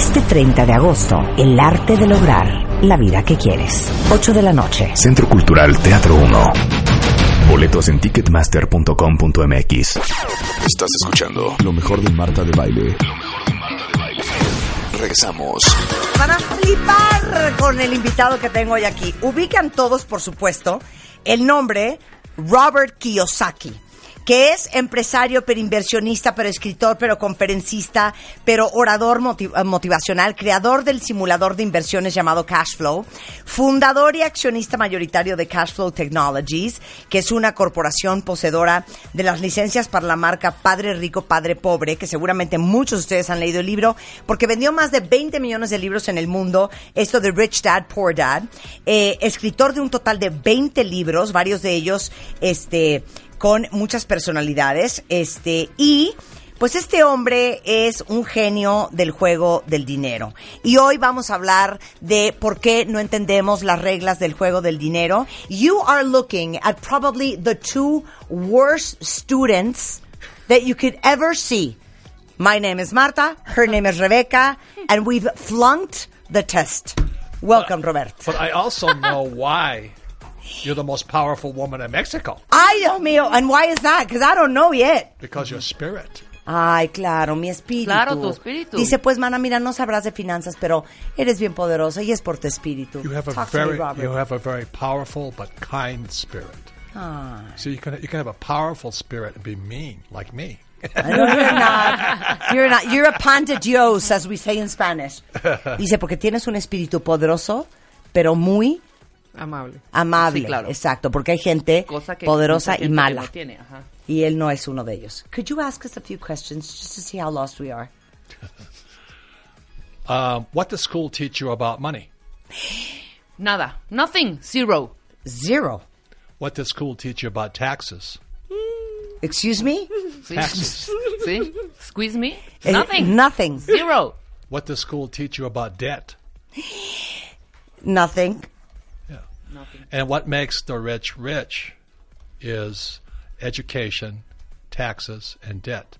Este 30 de agosto, el arte de lograr la vida que quieres. 8 de la noche. Centro Cultural Teatro 1. Boletos en ticketmaster.com.mx. Estás escuchando lo mejor de Marta de Baile. Lo mejor de Marta de Baile. Regresamos. Van a flipar con el invitado que tengo hoy aquí. Ubican todos, por supuesto, el nombre Robert Kiyosaki que es empresario, pero inversionista, pero escritor, pero conferencista, pero orador motiv- motivacional, creador del simulador de inversiones llamado Cashflow, fundador y accionista mayoritario de Cashflow Technologies, que es una corporación poseedora de las licencias para la marca Padre Rico, Padre Pobre, que seguramente muchos de ustedes han leído el libro, porque vendió más de 20 millones de libros en el mundo, esto de Rich Dad, Poor Dad, eh, escritor de un total de 20 libros, varios de ellos, este, con muchas personalidades, este, y pues este hombre es un genio del juego del dinero. Y hoy vamos a hablar de por qué no entendemos las reglas del juego del dinero. You are looking at probably the two worst students that you could ever see. My name is Marta, her name is Rebecca, and we've flunked the test. Welcome, Robert. But I also know why you're the most powerful woman in Mexico Ay, Dios mío, and why is that? Because I don't know yet. because your spirit. Ay, claro, mi espíritu. Claro, tu espíritu. Dice, pues, mana, mira, no sabrás de finanzas, pero eres bien poderosa y es por tu espíritu. You have a Talk to me, very you have a very powerful but kind spirit. Ah. So you can you can have a powerful spirit and be mean like me. No, you're not. You're not. You're a pan de Dios, as we say in Spanish. Dice, porque tienes un espíritu poderoso, pero muy Amable. amable. Sí, claro. Exacto, porque hay gente Cosa que poderosa mucha y gente que mala. no tiene, ajá. Y él no es uno de ellos. Could you ask us a few questions just to see how lost we are? Um, what does school teach you about money? Nada. Nothing. Zero. Zero. What does school teach you about taxes? Excuse me? Sí. Taxes. ¿Sí? Squeeze me? Eh, Nothing. Nothing. Zero. What does school teach you about debt? Nothing. Yeah. And what makes the rich rich is education, taxes, and debt.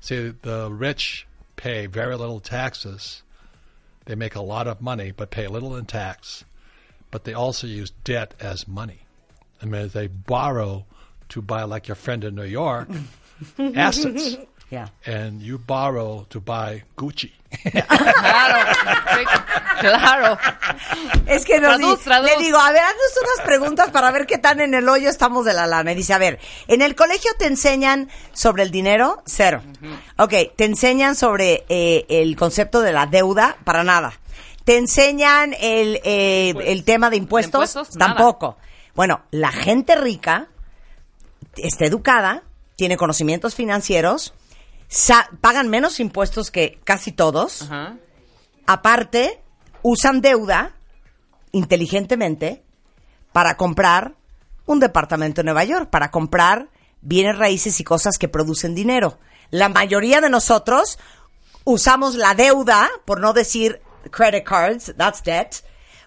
See, the rich pay very little taxes. They make a lot of money, but pay little in tax. But they also use debt as money. I mean, they borrow to buy, like your friend in New York, assets. Yeah. And you borrow to buy Gucci. Claro. Claro. Es que nos Traduz, di- traduz. le digo, a ver, haznos unas preguntas para ver qué tan en el hoyo estamos de la lana. Y dice, a ver, ¿en el colegio te enseñan sobre el dinero? Cero. Ok, ¿te enseñan sobre eh, el concepto de la deuda? Para nada. ¿Te enseñan el, eh, el tema de impuestos? ¿De impuestos? Nada. Tampoco. Bueno, la gente rica está educada, tiene conocimientos financieros, sa- pagan menos impuestos que casi todos Ajá. aparte, usan deuda inteligentemente para comprar un departamento en Nueva York, para comprar bienes raíces y cosas que producen dinero. La mayoría de nosotros usamos la deuda, por no decir credit cards, that's debt,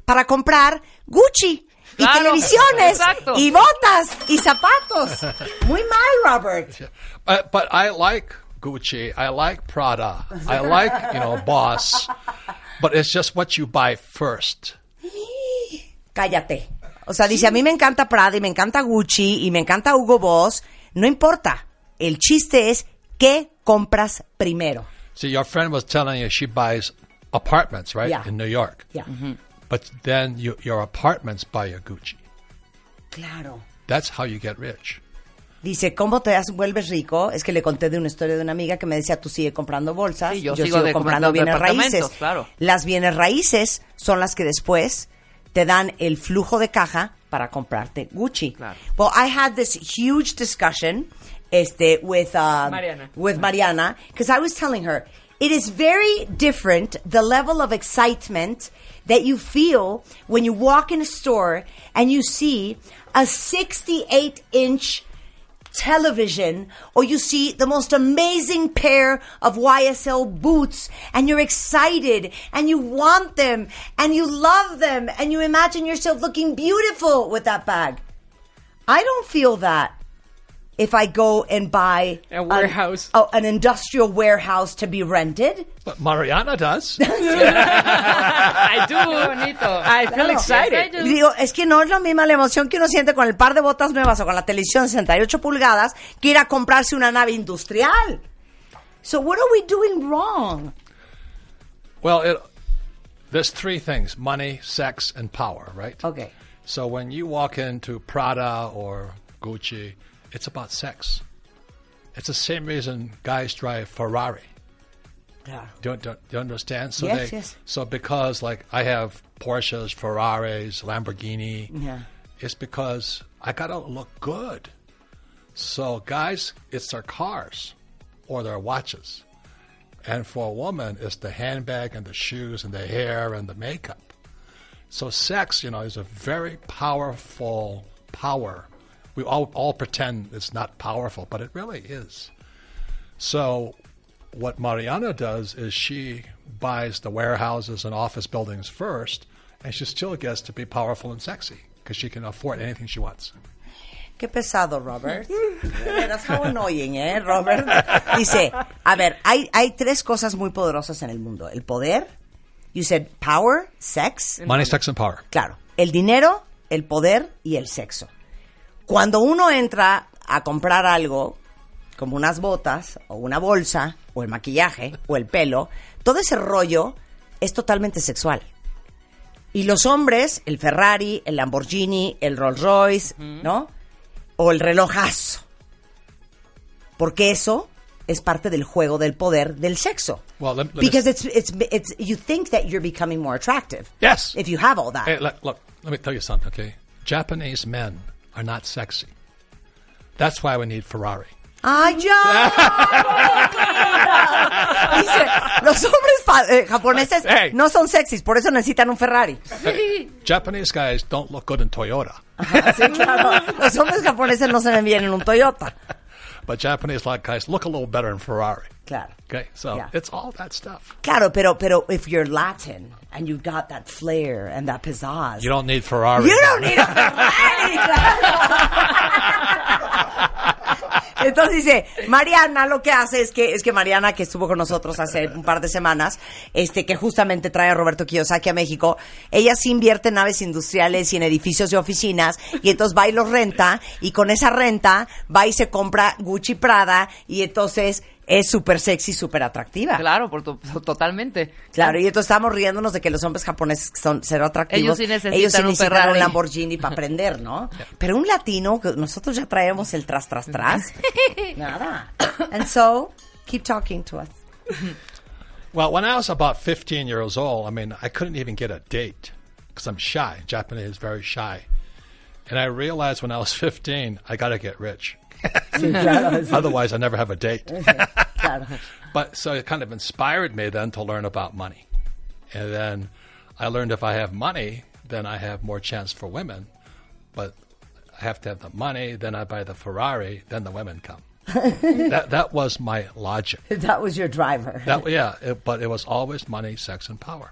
para comprar Gucci. Y Claro, televisiones, exacto. y botas, y zapatos. Muy mal, Robert. But, but I like Gucci. I like Prada. I like, you know, Boss. But it's just what you buy first. cállate. O sea, dice, a mí me encanta Prada y me encanta Gucci y me encanta Hugo Boss. No importa. El chiste es qué compras primero. See, your friend was telling you she buys apartments, right, Yeah. in New York. Ya. Mm-hmm. But then you, your apartments buy your Gucci. Claro. That's how you get rich. Dice, ¿cómo te das- vuelves rico? Es que le conté de una historia de una amiga que me decía, tú sigue comprando bolsas, Sí, yo yo, sigo comprando bienes raíces. claro. Las bienes raíces son las que después te dan el flujo de caja para comprarte Gucci. Claro. Well, I had this huge discussion este, with, uh, Mariana. with Mariana, because I was telling her, it is very different the level of excitement that you feel when you walk in a store and you see a 68 inch television or you see the most amazing pair of YSL boots and you're excited and you want them and you love them and you imagine yourself looking beautiful with that bag. I don't feel that if I go and buy A warehouse. an, oh, an industrial warehouse to be rented. But Mariana does. I do. bonito. I feel excited. Y digo, es que no es la misma la emoción que uno siente con el par de botas nuevas o con la televisión 68 pulgadas que ir a comprarse una nave industrial. So what are we doing wrong? well, it, there's three things money, sex, and power, right? Okay. So when you walk into Prada or Gucci, it's about sex. It's the same reason guys drive Ferrari. Claro. Do you, do you understand? So Yes, they, yes. So because like I have Porsches, Ferraris, Lamborghini, Yeah. it's because I gotta look good. So guys, it's their cars or their watches, and for a woman, it's the handbag and the shoes and the hair and the makeup. So sex, you know, is a very powerful power. We all all pretend it's not powerful, but it really is. So what Mariana does is she buys the warehouses and office buildings first, and she still gets to be powerful and sexy because she can afford anything she wants. Qué pesado, Robert. How annoying, ¿eh, Robert? Dice, a ver, hay, hay tres cosas muy poderosas en el mundo. El poder, you said power, sex, Money, sex, and power. Claro, el dinero, el poder y el sexo. Cuando uno entra a comprar algo, como unas botas, o una bolsa, o el maquillaje, o el pelo, todo ese rollo es totalmente sexual. Y los hombres, el Ferrari, el Lamborghini, el Rolls Royce, ¿no? O el relojazo. Porque eso es parte del juego del poder del sexo. Well, let- let Because it's, it's, it's, you think that you're becoming more attractive. Yes. If you have all that. Hey, look, look, let me tell you something, okay? Japanese men are not sexy. That's why we need Ferrari. ¡Ay, ya! Dice, los hombres eh, japoneses Hey. no son sexys, por eso necesitan un Ferrari. Japanese guys don't look good in Toyota, Sí, claro. Los hombres japoneses no se ven bien en un Toyota. But Japanese like guys look a little better in Ferrari. Claro. Okay, so Yeah. it's all that stuff. Claro, pero, pero if you're Latin and you've got that flair and that pizzazz, You don't need Ferrari. You don't need a Ferrari. Entonces dice, Mariana lo que hace es que, es que Mariana, que estuvo con nosotros hace un par de semanas, este, que justamente trae a Roberto Kiyosaki a México, ella sí invierte en naves industriales y en edificios de oficinas, y entonces va y los renta, y con esa renta va y se compra Gucci Prada, y entonces es súper sexy, súper atractiva. Claro, por to- totalmente. Claro, y entonces estábamos riéndonos de que los hombres japoneses son cero atractivos. Ellos sí necesitan Ellos sí un necesitan Ferrari. un Lamborghini para aprender, ¿no? Pero un latino, nosotros ya traemos el tras, tras, tras. Nada. And so, keep talking to us. Well, when I was about 15 years old, I mean, I couldn't even get a date because I'm shy. Japanese is very shy. And I realized when I was 15, I got to get rich. Otherwise, I never have a date. Claro. But so it kind of inspired me then to learn about money. And then I learned if I have money, then I have more chance for women. But I have to have the money, then I buy the Ferrari, then the women come. that that was my logic. That was your driver. That yeah, it, but it was always money, sex, and power.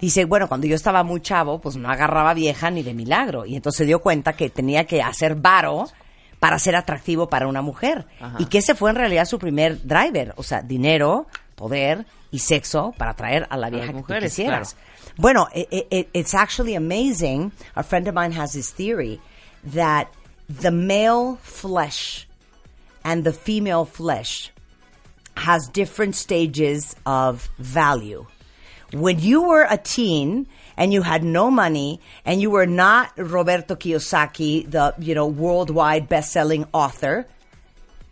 Dice, bueno, cuando yo estaba muy chavo, pues no agarraba vieja ni de milagro. Y entonces se dio cuenta que tenía que hacer varo para ser atractivo para una mujer. Y que ese fue en realidad su primer driver. O sea, dinero, poder y sexo para atraer a la vieja que tú mujeres, quisieras. Bueno, i- i- i- it's actually amazing. A friend of mine has this theory that the male flesh and the female flesh has different stages of value. When you were a teen and you had no money and you were not Roberto Kiyosaki, the, you know, worldwide best-selling author,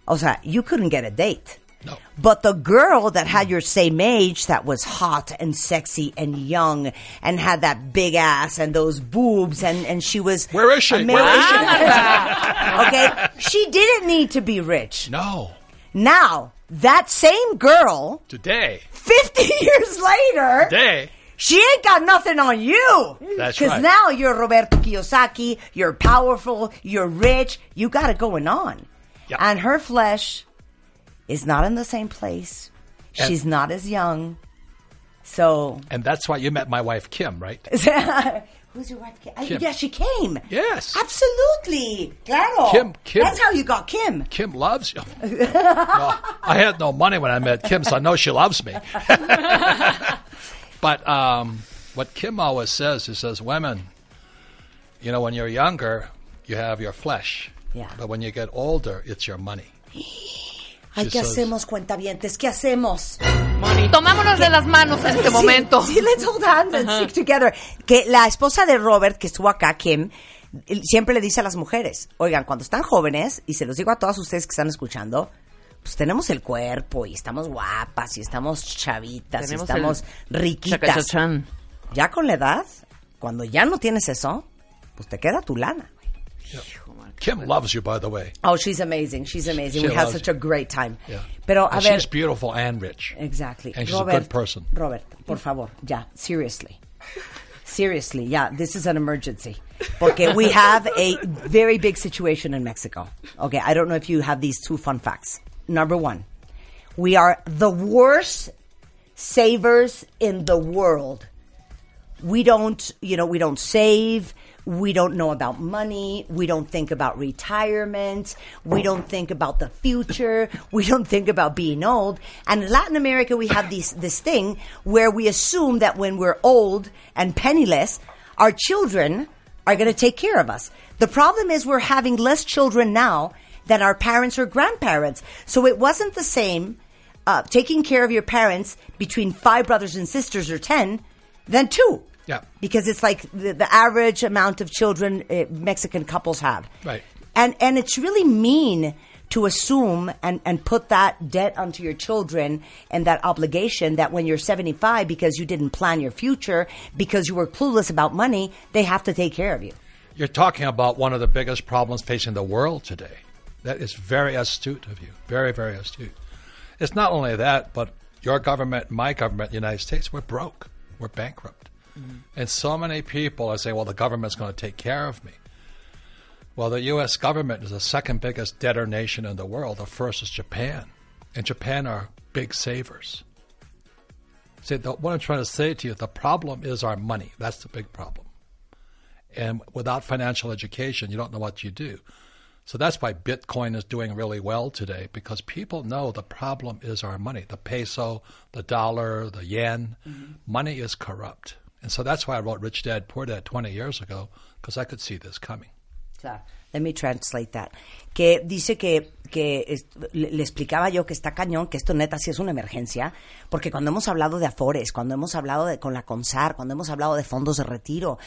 o sea, you couldn't get a date. No. But the girl that had your same age that was hot and sexy and young and had that big ass and those boobs and, and she was Where is she? Where is she? Ah, okay? She didn't need to be rich. No. Now, that same girl, Today, 50 years later, today, she ain't got nothing on you. That's Because right. now you're Roberto Kiyosaki, you're powerful, you're rich, you got it going on. Yep. And her flesh is not in the same place. And- She's not as young. So, and that's why you met my wife Kim, right? who's your wife? Uh, Kim. Yeah, she came. Yes. Absolutely. Claro. Kim- Kim. That's how you got Kim. Kim loves you. no, I had no money when I met Kim, so I know she loves me. but um, what Kim always says, he says, women, you know, when you're younger, you have your flesh. Yeah. But when you get older, it's your money. Ay, She ¿qué hacemos, cuentavientes? ¿Qué hacemos? Tomámonos de las manos en este Sí, momento. Sí, let's hold hands and stick together. Que la esposa de Robert, que estuvo acá, Kim, siempre le dice a las mujeres, oigan, cuando están jóvenes, y se los digo a todas ustedes que están escuchando, pues tenemos el cuerpo y estamos guapas y estamos chavitas Tenemos y estamos riquitas. Ya con la edad, cuando ya no tienes eso, pues te queda tu lana. Kim loves you, by the way. Oh, she's amazing. She's amazing. She we had such a great time. Yeah. Pero a And ver, she's beautiful and rich. Exactly. And she's a Robert, good person. Robert, por favor, ya, seriously. Seriously, yeah, this is an emergency. Porque we have a very big situation in Mexico. Okay, I don't know if you have these two fun facts. Number one, we are the worst savers in the world. We don't, you know, we don't save. We don't know about money. We don't think about retirement. We don't think about the future. We don't think about being old. And in Latin America, we have this, this thing where we assume that when we're old and penniless, our children are going to take care of us. The problem is we're having less children now than our parents or grandparents. So it wasn't the same uh, taking care of your parents between five brothers and sisters or ten than two. Yeah. Because it's like the, the average amount of children uh, Mexican couples have. Right. And and it's really mean to assume and, and put that debt onto your children and that obligation that when you're 75 because you didn't plan your future because you were clueless about money they have to take care of you You're talking about one of the biggest problems facing the world today. That is very astute of you. Very, very astute. It's not only that, but your government, my government, the United States, we're broke. We're bankrupt. Mm-hmm. And so many people are saying, well, the government's going to take care of me. Well, the U.S. government is the second biggest debtor nation in the world. The first is Japan. And Japan are big savers. See, the, what I'm trying to say to you, the problem is our money. That's the big problem. And without financial education, you don't know what you do. So that's why Bitcoin is doing really well today because people know the problem is our money the peso, the dollar, the yen. Mm-hmm. Money is corrupt. And so that's why I wrote Rich Dad Poor Dad 20 years ago because I could see this coming. Claro. Let me translate that. Que dice que, que es- le, le explicaba yo que está cañón, que esto neta sí es una emergencia, porque cuando hemos hablado de Afores, cuando hemos hablado de, con la CONSAR, cuando hemos hablado de fondos de retiro,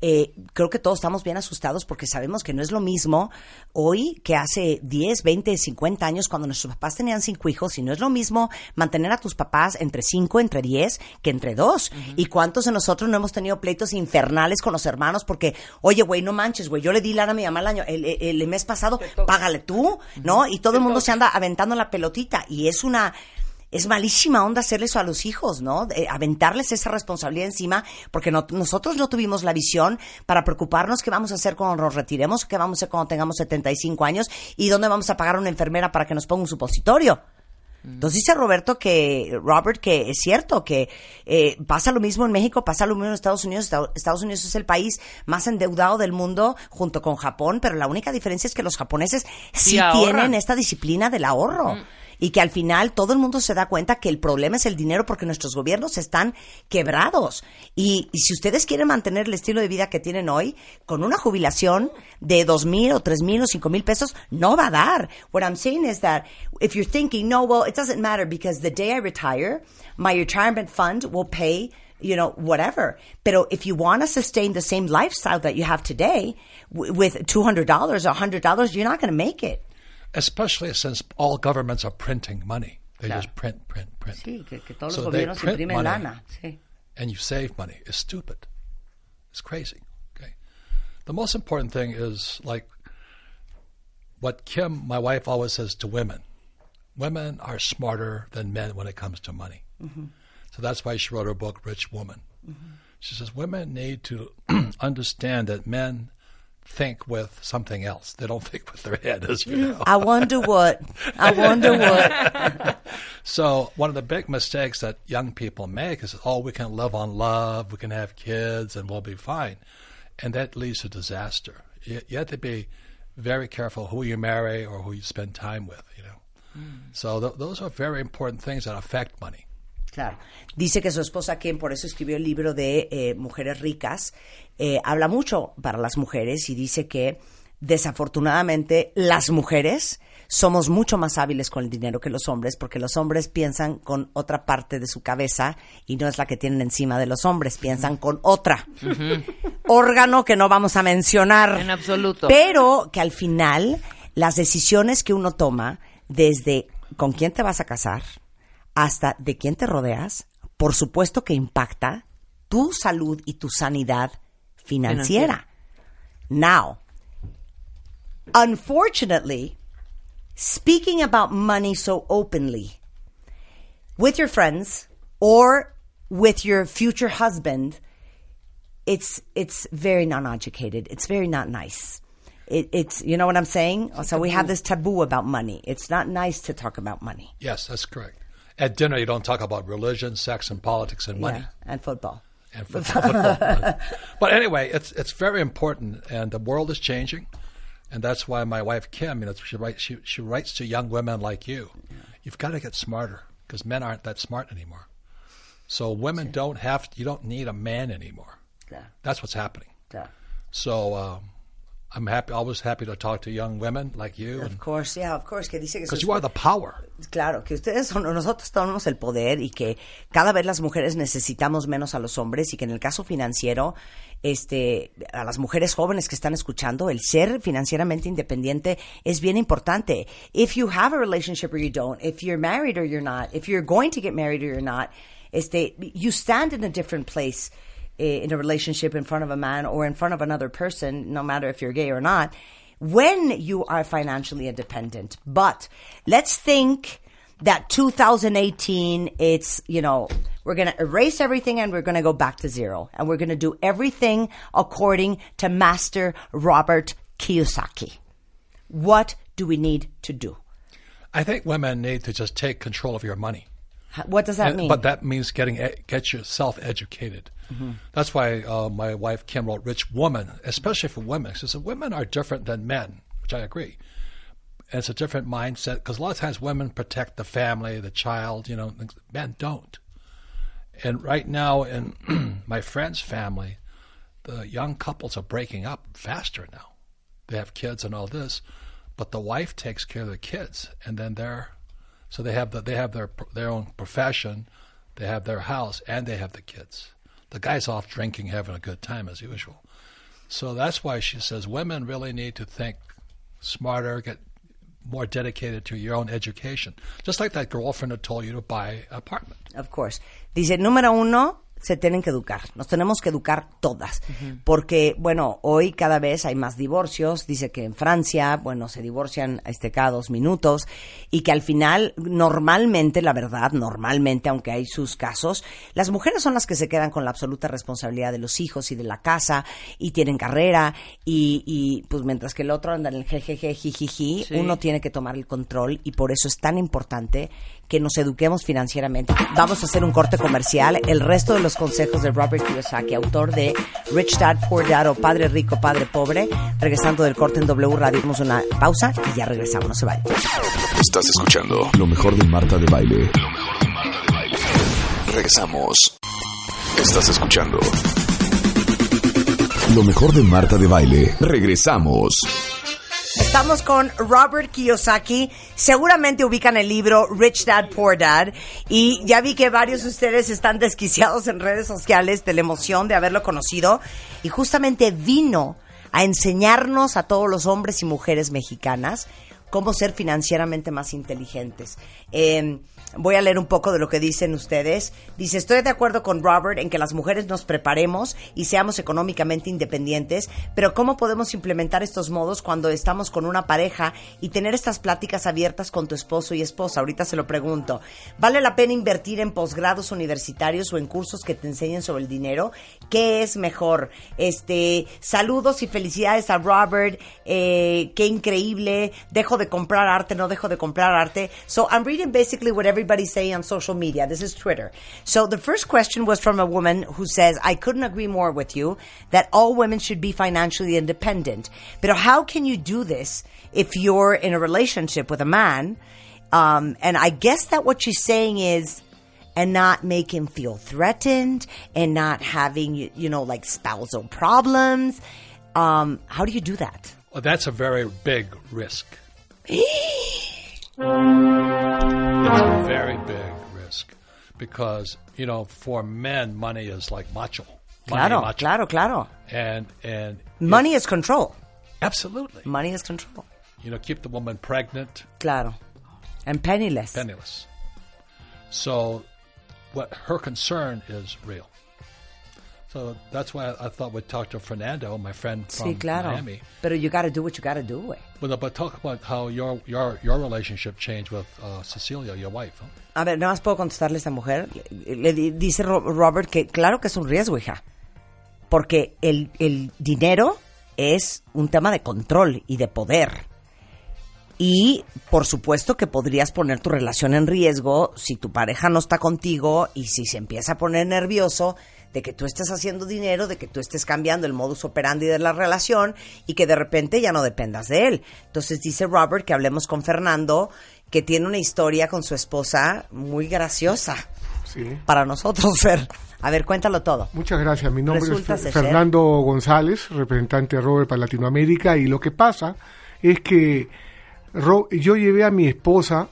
eh, creo que todos estamos bien asustados porque sabemos que no es lo mismo hoy que hace 10, 20, 50 años cuando nuestros papás tenían cinco hijos y no es lo mismo mantener a tus papás entre 5, entre 10 que entre 2. ¿Y cuántos de nosotros no hemos tenido pleitos infernales con los hermanos porque, oye, güey, no manches, güey, yo le di lana a mi mamá el año, el, el- el mes pasado, págale tú, ¿no? Y todo el mundo se anda aventando la pelotita y es una... Es malísima onda hacerle eso a los hijos, ¿no? De- aventarles esa responsabilidad encima, porque no- nosotros no tuvimos la visión para preocuparnos qué vamos a hacer cuando nos retiremos, qué vamos a hacer cuando tengamos 75 años y dónde vamos a pagar a una enfermera para que nos ponga un supositorio. Entonces dice Roberto que, Robert, que es cierto, que eh, pasa lo mismo en México, pasa lo mismo en Estados Unidos. Esta- Estados Unidos es el país más endeudado del mundo junto con Japón, pero la única diferencia es que los japoneses sí, tienen esta disciplina del ahorro. Y que al final todo el mundo se da cuenta que el problema es el dinero porque nuestros gobiernos están quebrados. Y, y si ustedes quieren mantener el estilo de vida que tienen hoy, con una jubilación de dos mil o tres mil o cinco mil pesos, no va a dar. What I'm saying is that if you're thinking, no, well, it doesn't matter because the day I retire, my retirement fund will pay you know, whatever. Pero if you want to sustain the same lifestyle that you have today with $200 or $100, you're not going to make it. Especially since all governments are printing money. They Claro. just print, print, print. Sí, que, que todos So los they gobiernos print imprimen money. lana. Sí. and you save money It's stupid. It's crazy. Okay. The most important thing is like what Kim, my wife, always says to women: women are smarter than men when it comes to money. Mm-hmm. So that's why she wrote her book, Rich Woman. Mm-hmm. She says women need to understand that men think with something else. They don't think with their head, as you know. I wonder what. I wonder what. So one of the big mistakes that young people make is, oh, we can live on love, we can have kids, and we'll be fine, and that leads to disaster. You, you have to be very careful who you marry or who you spend time with. You know, hmm. so th- those are very important things that affect money. Claro. Dice que su esposa Kim, por eso escribió el libro de eh, Mujeres Ricas, eh, habla mucho para las mujeres y dice que desafortunadamente las mujeres somos mucho más hábiles con el dinero que los hombres porque los hombres piensan con otra parte de su cabeza y no es la que tienen encima de los hombres, piensan con otra. Órgano que no vamos a mencionar. En absoluto. Pero que al final las decisiones que uno toma desde con quién te vas a casar hasta de quién te rodeas, por supuesto que impacta tu salud y tu sanidad financiera. Now, unfortunately, speaking about money so openly with your friends or with your future husband, it's it's very non-educated. It's very not nice. It, it's you know what I'm saying. So we have this taboo about money. It's not nice to talk about money. Yes, that's correct. At dinner, you don't talk about religion, sex, and politics and money. Yeah, and football. and football. football. but anyway, it's it's very important, and the world is changing, and that's why my wife Kim, you know, she writes she she writes to young women like you. Yeah. You've got to get smarter because men aren't that smart anymore. So women don't have you don't need a man anymore. Yeah, That's what's happening. yeah. So um, I'm happy, always happy to talk to young women like you, Of course, yeah, of course. Que dice que sus- you are the power. Claro, que ustedes son, nosotros tenemos el poder y que cada vez las mujeres necesitamos menos a los hombres y que en el caso financiero, este, a las mujeres jóvenes que están escuchando, el ser financieramente independiente es bien importante. If you have a relationship or you don't, if you're married or you're not, if you're going to get married or you're not, este, you stand in a different place Eh, in a relationship in front of a man or in front of another person, no matter if you're gay or not, when you are financially independent. But let's think that 2018, it's, you know, we're going to erase everything and we're going to go back to zero. And we're going to do everything according to Master Robert Kiyosaki. What do we need to do? I think women need to just take control of your money. What does that And- mean? But that means getting get yourself educated. That's why uh, my wife Kim wrote "Rich Woman," especially for women. She said women are different than men, which I agree. And it's a different mindset because a lot of times women protect the family, the child. You know, men don't. And right now, in my friend's family, the young couples are breaking up faster now. They have kids and all this, but the wife takes care of the kids, and then they're so they have the, they have their their own profession, they have their house, and they have the kids. The guy's off drinking, having a good time as usual. So that's why she says women really need to think smarter, get more dedicated to your own education. Just like that girlfriend who told you to buy an apartment. Of course. Dice, número uno, se tienen que educar. Nos tenemos que educar todas. Porque, bueno, hoy cada vez hay más divorcios. Dice que en Francia, bueno, se divorcian este, cada dos minutos. Y que al final, normalmente, la verdad, normalmente, aunque hay sus casos, las mujeres son las que se quedan con la absoluta responsabilidad de los hijos y de la casa. Y tienen carrera. Y, y, pues mientras que el otro anda en el jejeje, jijiji, Sí. uno tiene que tomar el control. Y por eso es tan importante que nos eduquemos financieramente. Vamos a hacer un corte comercial. El resto de los consejos de Robert Kiyosaki, autor de Rich Dad, Poor Dad o Padre Rico, Padre Pobre. Regresando del corte en W Radio, una pausa y ya regresamos. No se vayan. Estás escuchando lo mejor de Marta de Baile. Lo mejor de Marta de Baile. Regresamos. Estás escuchando lo mejor de Marta de Baile. Regresamos. Estamos con Robert Kiyosaki. Seguramente ubican el libro Rich Dad Poor Dad. Y ya vi que varios de ustedes están desquiciados en redes sociales de la emoción de haberlo conocido. Y justamente vino a enseñarnos a todos los hombres y mujeres mexicanas cómo ser financieramente más inteligentes. Eh, Voy a leer un poco de lo que dicen ustedes. Dice, estoy de acuerdo con Robert en que las mujeres nos preparemos y seamos económicamente independientes, pero ¿cómo podemos implementar estos modos cuando estamos con una pareja y tener estas pláticas abiertas con tu esposo y esposa? Ahorita se lo pregunto. ¿Vale la pena invertir en posgrados universitarios o en cursos que te enseñen sobre el dinero? ¿Qué es mejor? Este, saludos y felicidades a Robert. Eh, qué increíble. Dejo de comprar arte, no dejo de comprar arte. So I'm reading basically what everybody's saying on social media. This is Twitter. So the first question was from a woman who says, I couldn't agree more with you that all women should be financially independent. But how can you do this if you're in a relationship with a man? Um, and I guess that what she's saying is, and not make him feel threatened and not having, you you know, like spousal problems. Um, how do you do that? Well, that's a very big risk. it's a very big risk because you know for men money is like macho. Money, Claro, macho. claro, claro. And and Money is control. absolutely, Money is control. you know, keep the woman pregnant, Claro. And penniless. penniless. So, what her concern is real. So that's why I, I thought we'd talk to Fernando, my friend from Sí, claro. Miami. Pero you gotta do what you gotta do, güey. But, but talk about how your your your relationship changed with uh, Cecilia, your wife. Huh? A ver, nada más puedo contestarle a esta mujer. Le, le di- dice Ro- Robert que claro que es un riesgo, hija. Porque el, el dinero es un tema de control y de poder. Y por supuesto que podrías poner tu relación en riesgo si tu pareja no está contigo y si se empieza a poner nervioso de que tú estés haciendo dinero, de que tú estés cambiando el modus operandi de la relación y que de repente ya no dependas de él. Entonces dice Robert que hablemos con Fernando, que tiene una historia con su esposa muy graciosa Sí. para nosotros, Fer. A ver, cuéntalo todo. Muchas gracias. Mi nombre Resulta es Fer- ser- Fernando González, representante de Robert para Latinoamérica, y lo que pasa es que yo llevé a mi esposa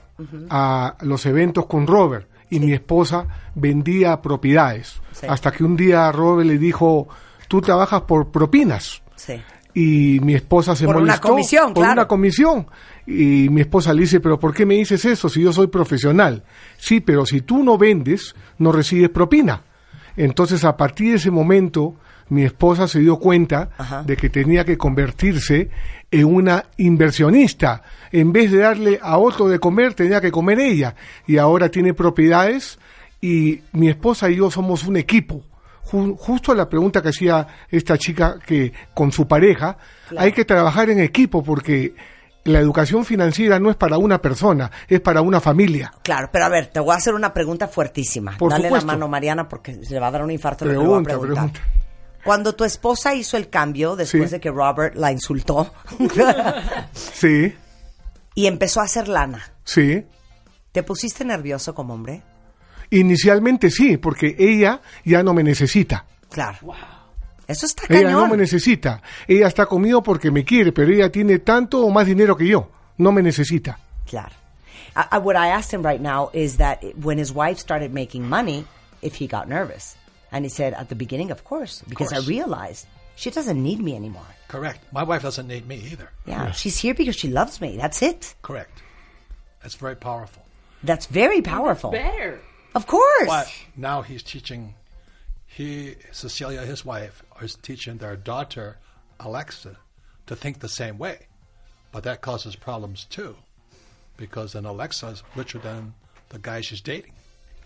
a los eventos con Robert y mi esposa vendía propiedades. Sí. Hasta que un día Robert le dijo, tú trabajas por propinas. Sí. Y mi esposa se Por una molestó. comisión, Por claro. una comisión. Y mi esposa le dice, pero ¿por qué me dices eso si yo soy profesional? Sí, pero si tú no vendes, no recibes propina. Entonces, a partir de ese momento, mi esposa se dio cuenta Ajá. de que tenía que convertirse en una inversionista. En vez de darle a otro de comer, tenía que comer ella. Y ahora tiene propiedades y mi esposa y yo somos un equipo. Ju- justo la pregunta que hacía esta chica que con su pareja, hay que trabajar en equipo porque la educación financiera no es para una persona, es para una familia. Claro, pero a ver, te voy a hacer una pregunta fuertísima. Por Dale supuesto. la mano, Mariana, porque se le va a dar un infarto. lo que le voy a Pregunta, preguntar. pregunta. Cuando tu esposa hizo el cambio, después Sí. de que Robert la insultó, Sí, y empezó a hacer lana, sí. ¿te pusiste nervioso como hombre? Inicialmente sí, porque ella ya no me necesita. Claro. Eso está Ella cañón. no me necesita. Ella está conmigo porque me quiere, pero ella tiene tanto o más dinero que yo. No me necesita. Claro. I, I- what I asked him right now is that when his wife started making money, if he got nervous. And he said, at the beginning, of course, because I course. realized she doesn't need me anymore. Correct. My wife doesn't need me either. Yeah, she's here because she loves me. That's it. Correct. That's very powerful. That's very powerful. Better. Of course. But now he's teaching, he, Cecilia, his wife, is teaching their daughter, Alexa, to think the same way. But that causes problems too, because then Alexa's richer than the guy she's dating.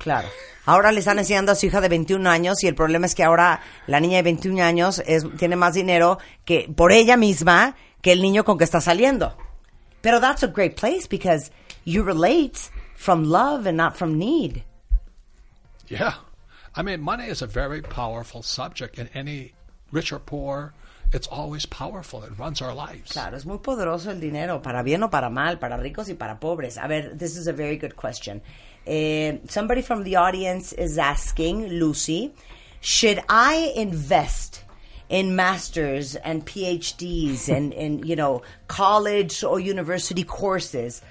Claro. Ahora le están enseñando a su hija de 21 años y el problema es que ahora la niña de 21 años es, tiene más dinero que por ella misma que el niño con que está saliendo. Pero that's a great place because you relate from love and not from need. Yeah. I mean, money is a very powerful subject, and any rich or poor, it's always powerful. It runs our lives. Claro, es muy poderoso el dinero, para bien o para mal, para ricos y para pobres. A ver, this is a very good question. Eh, somebody from the audience is asking, Lucy, should I invest in masters and PhDs and, and you know, college or university courses,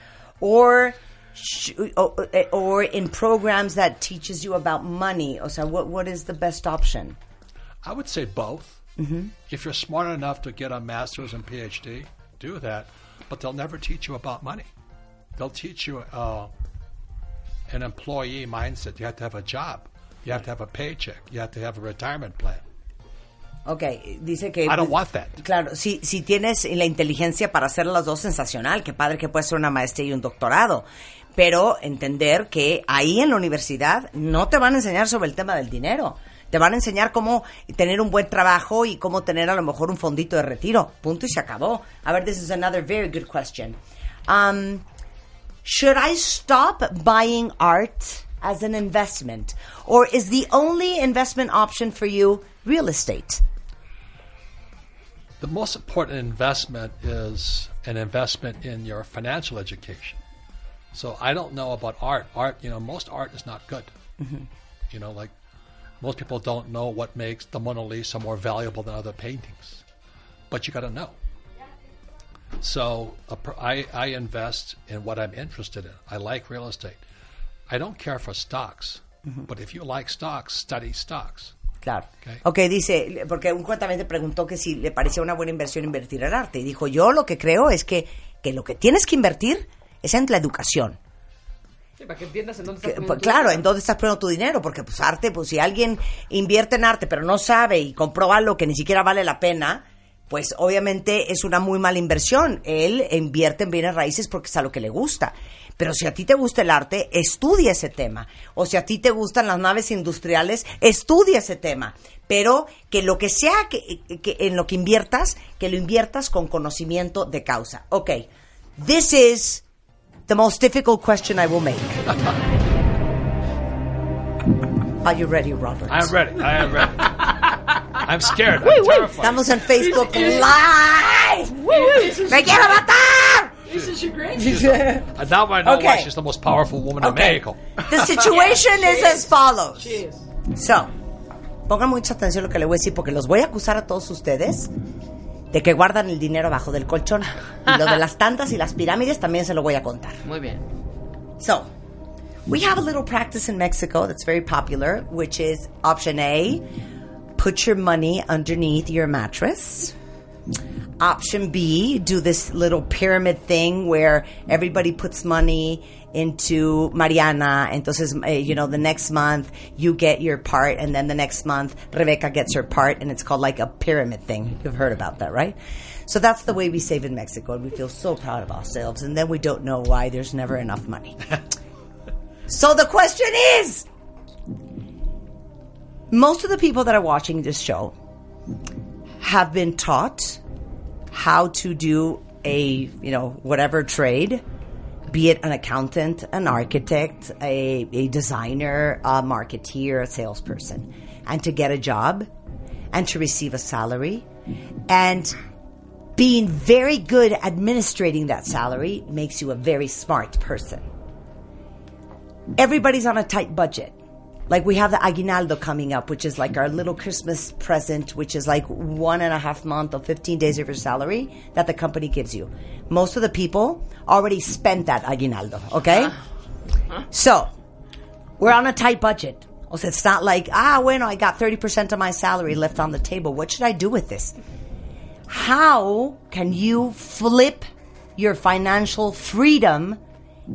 or sh- or, or in programs that teaches you about money? O sea, what what is the best option? I would say both. Mm-hmm. If you're smart enough to get a master's and PhD, do that. But they'll never teach you about money. They'll teach you uh, an employee mindset. You have to have a job. You have to have a paycheck. You have to have a retirement plan. Ok, dice que... I don't want that. Claro, si, si tienes la inteligencia para hacer las dos, sensacional. Qué padre que puedes ser una maestría y un doctorado. Pero entender que ahí en la universidad no te van a enseñar sobre el tema del dinero. Te van a enseñar cómo tener un buen trabajo y cómo tener a lo mejor un fondito de retiro. Punto y se acabó. A ver, this is another very good question. Um, should I stop buying art as an investment? Or is the only investment option for you real estate? The most important investment is an investment in your financial education. So I don't know about art. Art, you know, most art is not good. Mm-hmm. You know, like most people don't know what makes the Mona Lisa more valuable than other paintings, but you got to know. So I, I invest in what I'm interested in. I like real estate. I don't care for stocks, but if you like stocks, study stocks. Claro. Ok. ok, dice, porque un cuentamente preguntó que si le parecía una buena inversión invertir en arte. Y dijo, yo lo que creo es que, que lo que tienes que invertir es en la educación. Sí, para que entiendas en dónde estás poniendo pues, tu claro, dinero. ¿en dónde estás poniendo tu dinero? Porque pues arte, pues si alguien invierte en arte pero no sabe y compró algo que ni siquiera vale la pena, pues obviamente es una muy mala inversión. Él invierte en bienes raíces porque es a lo que le gusta. Pero si a ti te gusta el arte, estudia ese tema. O si a ti te gustan las naves industriales, estudia ese tema. Pero que lo que sea que, que en lo que inviertas, que lo inviertas con conocimiento de causa. Ok, this is the most difficult question I will make. Are you ready, Robert? I'm ready. I am ready. I'm scared. I'm terrified. Estamos en Facebook Live. ¡Me quiero matar! This is your great. And now I know why Okay. she's the most powerful woman in Okay. Mexico. The situation is as follows. Cheers. So, pongan mucha atención a lo que le voy a decir porque los voy a acusar a todos ustedes de que guardan el dinero abajo del colchón. Y lo de las tantas y las pirámides también se lo voy a contar. Muy bien. So, we have a little practice in Mexico that's very popular, which is option A put your money underneath your mattress. Option B, do this little pyramid thing where everybody puts money into Mariana. Entonces, uh, you know, the next month you get your part, and then the next month Rebecca gets her part, and it's called like a pyramid thing. You've heard about that, right? So that's the way we save in Mexico, and we feel so proud of ourselves, and then we don't know why there's never enough money. so the question is most of the people that are watching this show have been taught how to do a, you know, whatever trade, be it an accountant, an architect, a, a designer, a marketeer, a salesperson, and to get a job and to receive a salary and being very good at administrating that salary makes you a very smart person. Everybody's on a tight budget. Like we have the aguinaldo coming up, which is like our little Christmas present, which is like one and a half month or 15 days of your salary that the company gives you. Most of the people already spent that aguinaldo, okay? So, we're on a tight budget. O sea, it's not like, ah, bueno, I got 30% of my salary left on the table. What should I do with this? How can you flip your financial freedom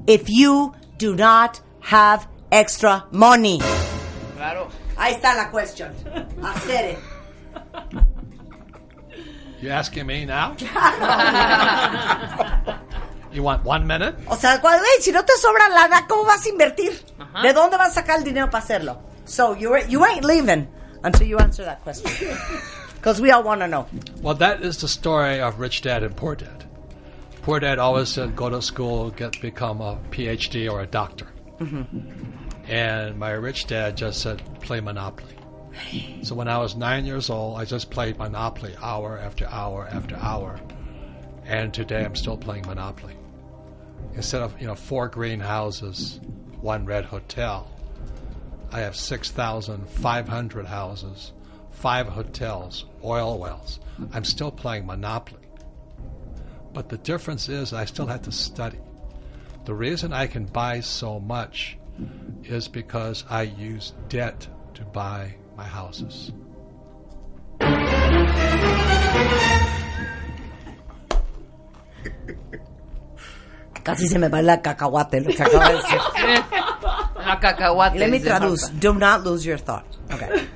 if you do not have extra money? Claro. Ahí está la cuestión. Hacer it. You asking me now? you want one minute? O sea, cuando, "Güey, si no te sobra lana, ¿cómo vas a invertir? ¿De dónde vas a sacar el dinero para hacerlo? So, you, you ain't leaving until you answer that question. Because we all want to know. Well, that is the story of rich dad and poor dad. Poor dad always said, "Go to school, get become a PhD or a doctor." Mm-hmm. And my rich dad just said, "Play Monopoly." So when I was nine years old, I just played Monopoly hour after hour after hour, and today I'm still playing Monopoly. Instead of you know four greenhouses, one red hotel, I have six thousand five hundred houses, five hotels, oil wells. I'm still playing Monopoly. But the difference is I still have to study. The reason I can buy so much is because I use debt to buy my houses. Casi se me va la cacahuate lo que acaba de decir. A cacahuate. Let me dice traduce. Do not lose your thought. Okay.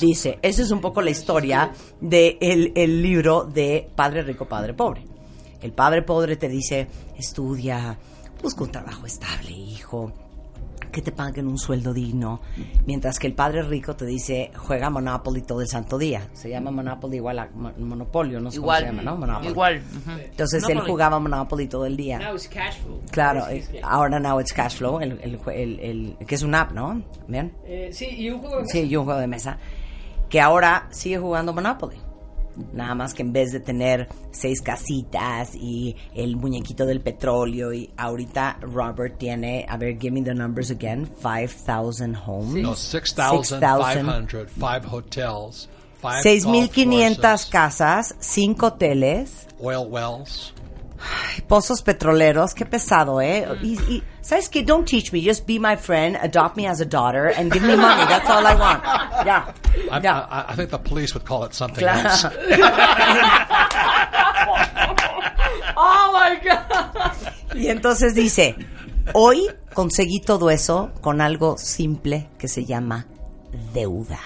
Dice, esa es un poco la historia de el, el libro de Padre Rico, Padre Pobre. El Padre Pobre te dice, estudia, busca un trabajo estable, hijo, que te paguen un sueldo digno. Mientras que el Padre Rico te dice, juega Monopoly todo el santo día. Se llama Monopoly igual a Mo- Monopolio, no sé cómo se Igual. llama, ¿no? Monopoly. Igual. ujú. Entonces él Monopoly. jugaba Monopoly todo el día. Now it's cash flow. Claro, eh, ahora now it's cash flow, el, el, el- el- que es un app, ¿no? ¿Bien? Eh, sí, y un juego de Sí, y un juego de mesa. Que ahora sigue jugando Monopoly. Nada más que en vez de tener seis casitas y el muñequito del petróleo, y ahorita Robert tiene, a ver, give me the numbers again, 5,000 homes. No, 6,500, five hotels, five golf 6,500 courses, casas, cinco hoteles, oil wells. Pozos petroleros, qué pesado, ¿eh? Y, y, ¿Sabes qué? Don't teach me, just be my friend, adopt me as a daughter, and give me money, that's all I want. Ya, I, ya. I, I think the police would call it something Claro. else. Oh my God. Y entonces dice, hoy conseguí todo eso con algo simple que se llama deuda.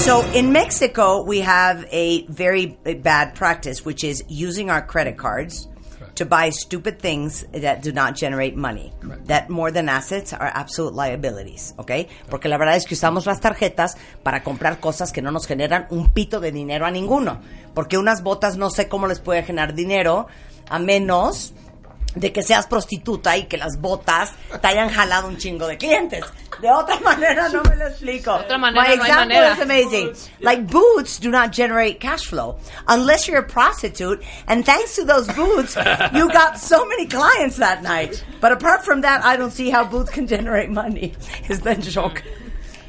So in Mexico, we have a very bad practice, which is using our credit cards to buy stupid things that do not generate money. That more than assets are absolute liabilities, ¿ok? Porque la verdad es que usamos las tarjetas para comprar cosas que no nos generan un pito de dinero a ninguno. Porque unas botas no sé cómo les puede generar dinero a menos de que seas prostituta y que las botas te hayan jalado un chingo de clientes. De otra manera no me lo explico. otra manera My no hay manera. is amazing. Like boots do not generate cash flow unless you're a prostitute. And thanks to those boots, you got so many clients that night. But apart from that, I don't see how boots can generate money. Is the joke.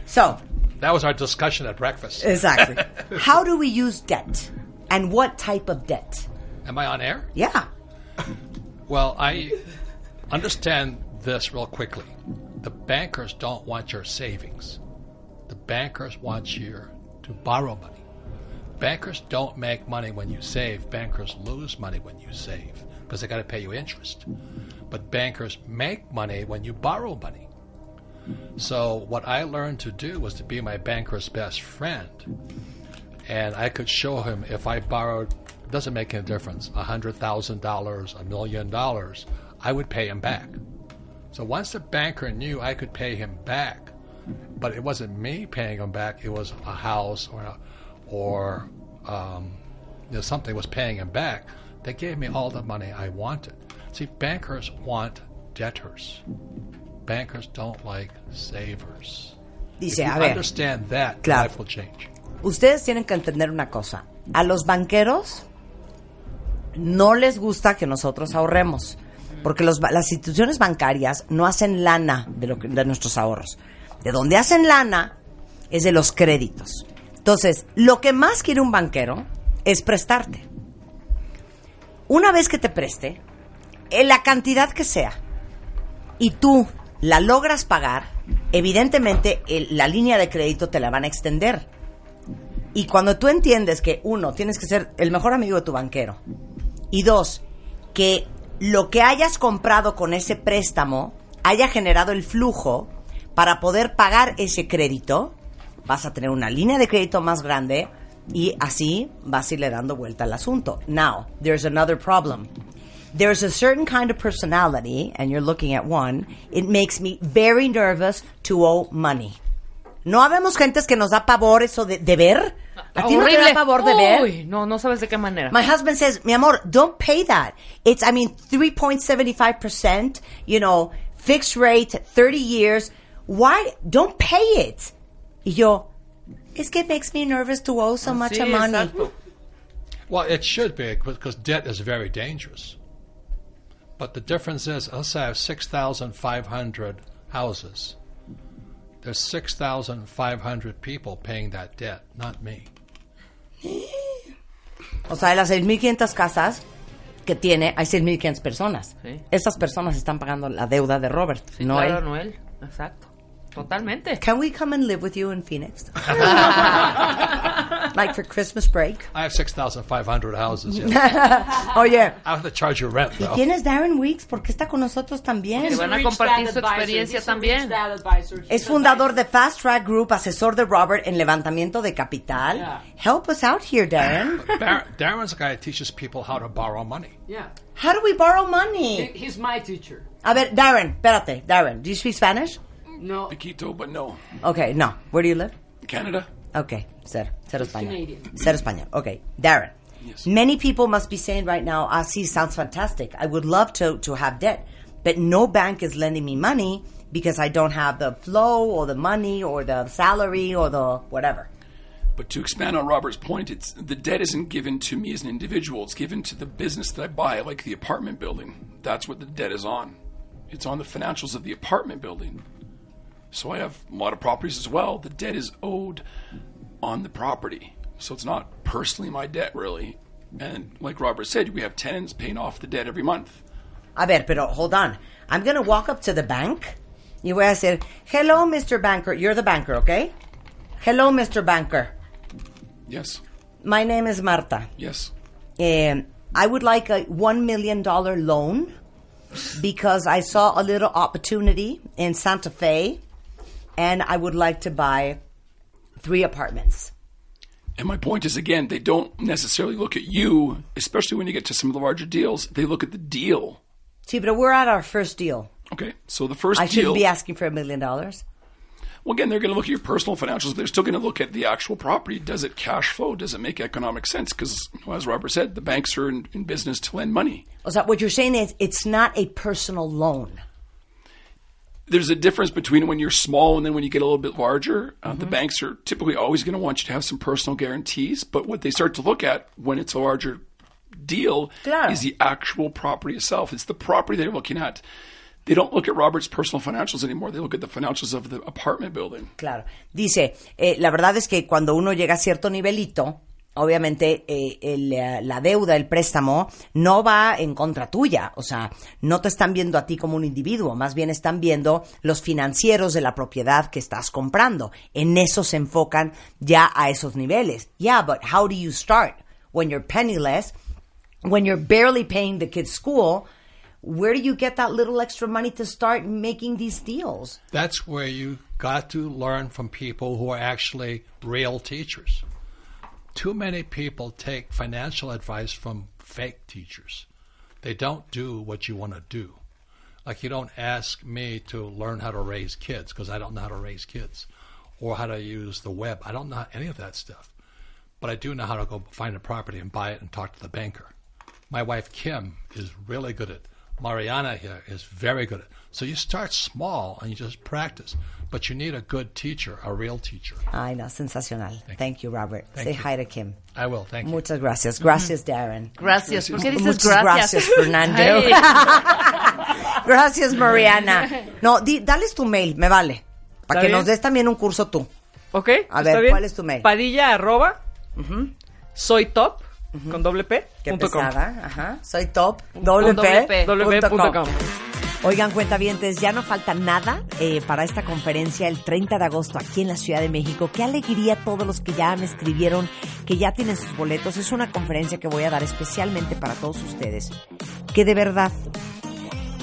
So, That was our discussion at breakfast. exactly. How do we use debt? And what type of debt? Am I on air? Yeah. Well, I understand this real quickly. The bankers don't want your savings. The bankers want you to borrow money. Bankers don't make money when you save. Bankers lose money when you save because they got to pay you interest. But bankers make money when you borrow money. So what I learned to do was to be my banker's best friend. And I could show him if I borrowed, doesn't make any difference, A $100,000, a million dollars, I would pay him back. So once the banker knew I could pay him back, but it wasn't me paying him back, it was a house or, a, or um, you know, something was paying him back, they gave me all the money I wanted. See, bankers want debtors. Bankers don't like savers. Dice, if you a ver. understand that, Claro. life will change. Ustedes tienen que entender una cosa. A los banqueros no les gusta que nosotros ahorremos. Porque los las instituciones bancarias no hacen lana de, lo que- nuestros ahorros. De donde hacen lana es de los créditos. Entonces, lo que más quiere un banquero es prestarte. Una vez que te preste, en la cantidad que sea, y tú la logras pagar, evidentemente la línea de crédito te la van a extender. Y cuando tú entiendes que, uno, tienes que ser el mejor amigo de tu banquero, y dos, que lo que hayas comprado con ese préstamo haya generado el flujo para poder pagar ese crédito, vas a tener una línea de crédito más grande y así vas a irle dando vuelta al asunto. Now, there's another problem. There's a certain kind of personality, and you're looking at one, it makes me very nervous to owe money. No habemos gentes que nos da pavor eso de, de ver. ¿A ti no te da pavor de ver? Uy, no, no sabes de qué manera. My husband says, mi amor, don't pay that. It's, I mean, 3.75%, you know, fixed rate, 30 years. Why? Don't pay it. Y yo, es que it makes me nervous to owe so much Sí, money. exacto. Well, it should be because debt is very dangerous. But the difference is, let's say I have 6,500 houses. There's 6,500 people paying that debt, not me. O sea, de las 6.500 casas que tiene, hay 6.500 personas. Sí. Estas personas están pagando la deuda de Robert, Sí, no claro, él. no él. Exacto. Totalmente. Can we come and live with you in Phoenix? I'm like for Christmas break. I have 6,500 houses. Yes. Oye, oh, I have to charge you rent, ¿y though. quién es Darren Weeks? Porque está con nosotros también. Que van a compartir su experiencia también. Es fundador de Fast Track Group, asesor de Robert en levantamiento de capital. Yeah. Help us out here, Darren. Dar- Darren's a guy that teaches people how to borrow money. Yeah. How do we borrow money? He- He's my teacher. A ver, Darren, espérate, Darren, do you speak Spanish? No, Quito, but no. Okay, no. Where do you live? Canada? Okay, cero, cero español. Canadian. Cero español. Okay, Darren. Yes. Many people must be saying right now, ah, sí, sounds fantastic. I would love to, to have debt, but no bank is lending me money because I don't have the flow or the money or the salary or the whatever. But to expand on Robert's point, it's the debt isn't given to me as an individual. It's given to the business that I buy, like the apartment building. That's what the debt is on. It's on the financials of the apartment building. So I have a lot of properties as well. The debt is owed on the property. So it's not personally my debt, really. And like Robert said, we have tenants paying off the debt every month. A ver, pero hold on. I'm going to walk up to the bank You a decir, hello, Mr. Banker. You're the banker, okay? Hello, Mr. Banker. Yes. My name is Martha. Yes. Um, I would like a $1 million loan because I saw a little opportunity in Santa Fe and I would like to buy three apartments. And my point is again, they don't necessarily look at you, especially when you get to some of the larger deals. They look at the deal. See, but we're at our first deal. Okay, so the first I deal. shouldn't be asking for a million dollars. well, again, they're going to look at your personal financials. But they're still going to look at the actual property. Does it cash flow? Does it make economic sense? Because, as Robert said, the banks are in, in business to lend money. O sea, what you're saying is it's not a personal loan. There's a difference between when you're small and then when you get a little bit larger. Uh, The banks are typically always going to want you to have some personal guarantees. But what they start to look at when it's a larger deal Claro. is the actual property itself. It's the property they're looking at. They don't look at Robert's personal financials anymore. They look at the financials of the apartment building. Claro. Dice, eh, la verdad es que cuando uno llega a cierto nivelito, obviamente eh, el, eh, la deuda, el préstamo, no va en contra tuya. O sea, no te están viendo a ti como un individuo, más bien están viendo los financieros de la propiedad que estás comprando. En eso se enfocan ya a esos niveles. Yeah, but how do you start? When you're penniless, when you're barely paying the kid's school, where do you get that little extra money to start making these deals? That's where you got to learn from people who are actually real teachers. Too many people take financial advice from fake teachers. They don't do what you want to do. Like you don't ask me to learn how to raise kids because I don't know how to raise kids or how to use the web. I don't know any of that stuff. But I do know how to go find a property and buy it and talk to the banker. My wife Kim is really good at Mariana here is very good at so you start small and you just practice. But you need a good teacher, a real teacher. I know, sensacional. Thank, you, Robert. Say you. hi to Kim. I will, thank you. Muchas gracias. Gracias, mm-hmm. Darren. Gracias. ¿Por qué dices Muchas gracias, Fernando. gracias, Mariana. No, di- dales tu mail, me vale. Para ¿Está que bien? nos des también un curso tú. ¿Ok? A ¿está ver, bien? ¿cuál es tu mail? Padilla arroba soy top con doble P Qué punto com. pesada. Ajá. Soy top. doble Doble P, doble P. Oigan, cuentavientes, ya no falta nada eh, para esta conferencia el 30 de agosto aquí en la Ciudad de México. Qué alegría todos los que ya me escribieron, que ya tienen sus boletos. Es una conferencia que voy a dar especialmente para todos ustedes, que de verdad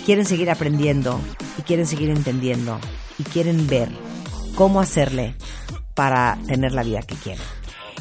quieren seguir aprendiendo y quieren seguir entendiendo y quieren ver cómo hacerle para tener la vida que quieren.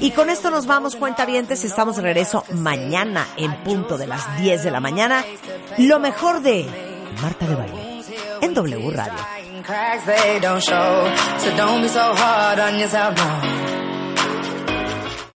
Y con esto nos vamos, cuentavientes. Estamos de regreso mañana en punto de las 10 de la mañana. Lo mejor de Marta de Baile en W Radio.